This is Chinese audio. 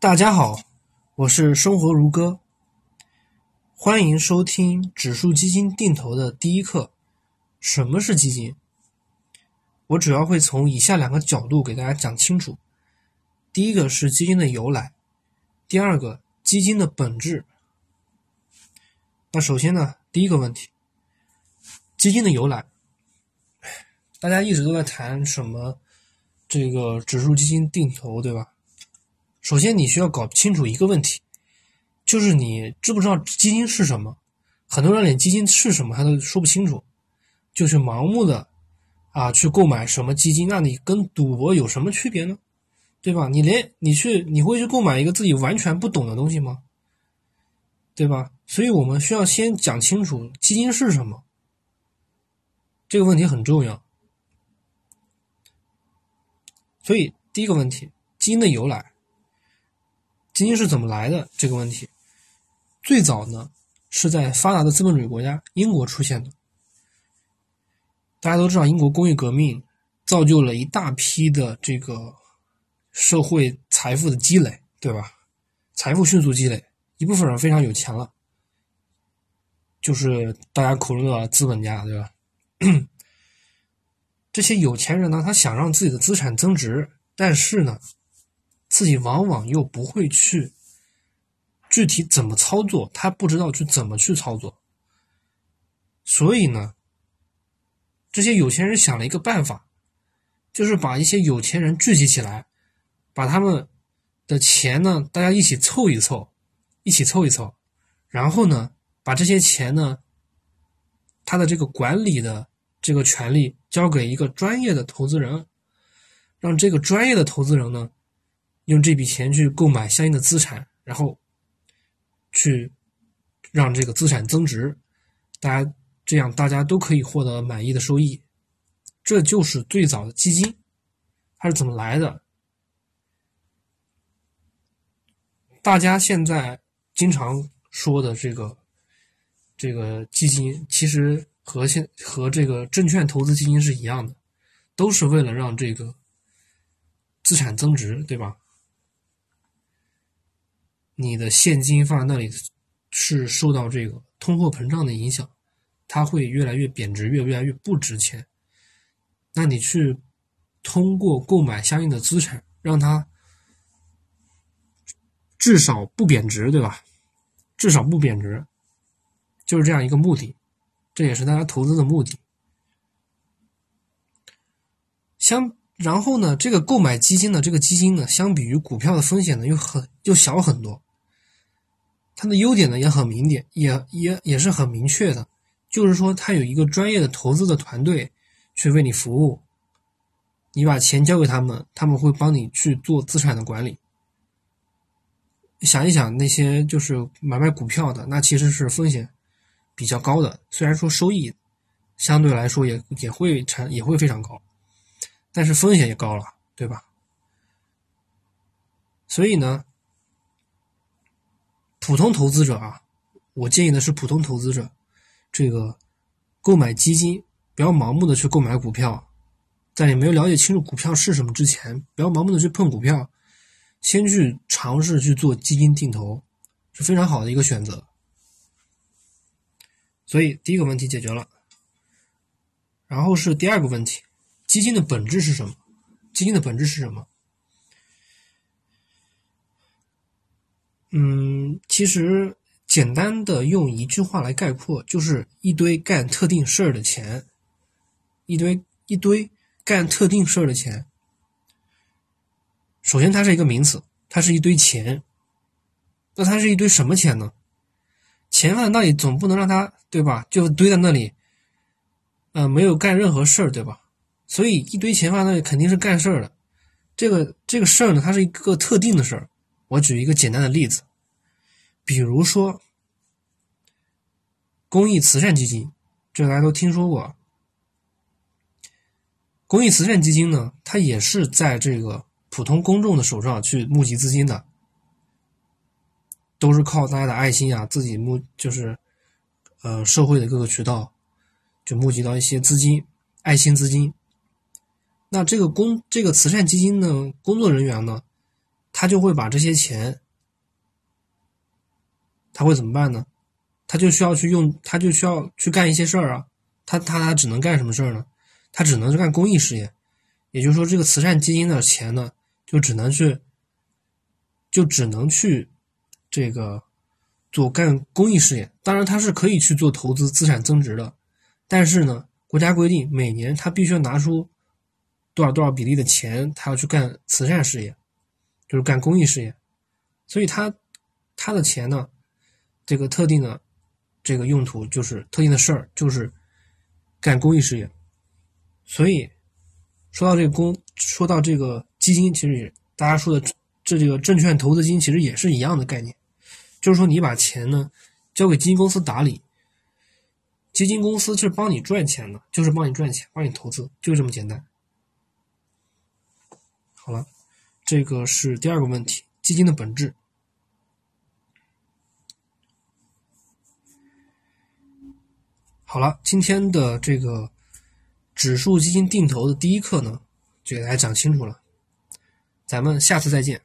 大家好，我是生活如歌，欢迎收听指数基金定投的第一课。什么是基金？我主要会从以下两个角度给大家讲清楚。第一个是基金的由来，第二个基金的本质。那首先呢，第一个问题，基金的由来，大家一直都在谈什么这个指数基金定投，对吧？首先，你需要搞清楚一个问题，就是你知不知道基金是什么？很多人连基金是什么他都说不清楚，就是盲目的啊去购买什么基金，那你跟赌博有什么区别呢？对吧？你连你去你会去购买一个自己完全不懂的东西吗？对吧？所以我们需要先讲清楚基金是什么，这个问题很重要。所以第一个问题，基金的由来。基金是怎么来的这个问题，最早呢是在发达的资本主义国家英国出现的。大家都知道，英国工业革命造就了一大批的这个社会财富的积累，对吧？财富迅速积累，一部分人非常有钱了，就是大家口中的资本家，对吧？这些有钱人呢，他想让自己的资产增值，但是呢。自己往往又不会去具体怎么操作，他不知道去怎么去操作，所以呢，这些有钱人想了一个办法，就是把一些有钱人聚集起来，把他们的钱呢，大家一起凑一凑，一起凑一凑，然后呢，把这些钱呢，他的这个管理的这个权利交给一个专业的投资人，让这个专业的投资人呢。用这笔钱去购买相应的资产，然后去让这个资产增值，大家这样大家都可以获得满意的收益，这就是最早的基金，它是怎么来的？大家现在经常说的这个这个基金，其实和现和这个证券投资基金是一样的，都是为了让这个资产增值，对吧？你的现金放在那里，是受到这个通货膨胀的影响，它会越来越贬值，越越来越不值钱。那你去通过购买相应的资产，让它至少不贬值，对吧？至少不贬值，就是这样一个目的，这也是大家投资的目的。相然后呢，这个购买基金的这个基金呢，相比于股票的风险呢，又很又小很多。它的优点呢也很明点，也也也是很明确的，就是说它有一个专业的投资的团队去为你服务，你把钱交给他们，他们会帮你去做资产的管理。想一想那些就是买卖股票的，那其实是风险比较高的，虽然说收益相对来说也也会产也会非常高，但是风险也高了，对吧？所以呢。普通投资者啊，我建议的是普通投资者，这个购买基金不要盲目的去购买股票，在你没有了解清楚股票是什么之前，不要盲目的去碰股票，先去尝试去做基金定投，是非常好的一个选择。所以第一个问题解决了，然后是第二个问题，基金的本质是什么？基金的本质是什么？嗯，其实简单的用一句话来概括，就是一堆干特定事儿的钱，一堆一堆干特定事儿的钱。首先，它是一个名词，它是一堆钱。那它是一堆什么钱呢？钱放那里，总不能让它对吧？就堆在那里，呃，没有干任何事儿，对吧？所以，一堆钱放那里，肯定是干事儿的。这个这个事儿呢，它是一个特定的事儿。我举一个简单的例子，比如说公益慈善基金，这大家都听说过。公益慈善基金呢，它也是在这个普通公众的手上去募集资金的，都是靠大家的爱心啊，自己募就是呃社会的各个渠道就募集到一些资金，爱心资金。那这个公这个慈善基金呢，工作人员呢？他就会把这些钱，他会怎么办呢？他就需要去用，他就需要去干一些事儿啊。他他他只能干什么事儿呢？他只能去干公益事业。也就是说，这个慈善基金的钱呢，就只能去，就只能去这个做干公益事业。当然，他是可以去做投资、资产增值的，但是呢，国家规定每年他必须要拿出多少多少比例的钱，他要去干慈善事业，就是干公益事业。所以，他他的钱呢，这个特定的这个用途就是特定的事儿，就是干公益事业。所以。说到这个公，说到这个基金，其实也大家说的这这个证券投资金，其实也是一样的概念，就是说你把钱呢交给基金公司打理，基金公司是帮你赚钱的，就是帮你赚钱，帮你投资，就这么简单。好了，这个是第二个问题，基金的本质。好了，今天的这个。指数基金定投的第一课呢，就给大家讲清楚了。咱们下次再见。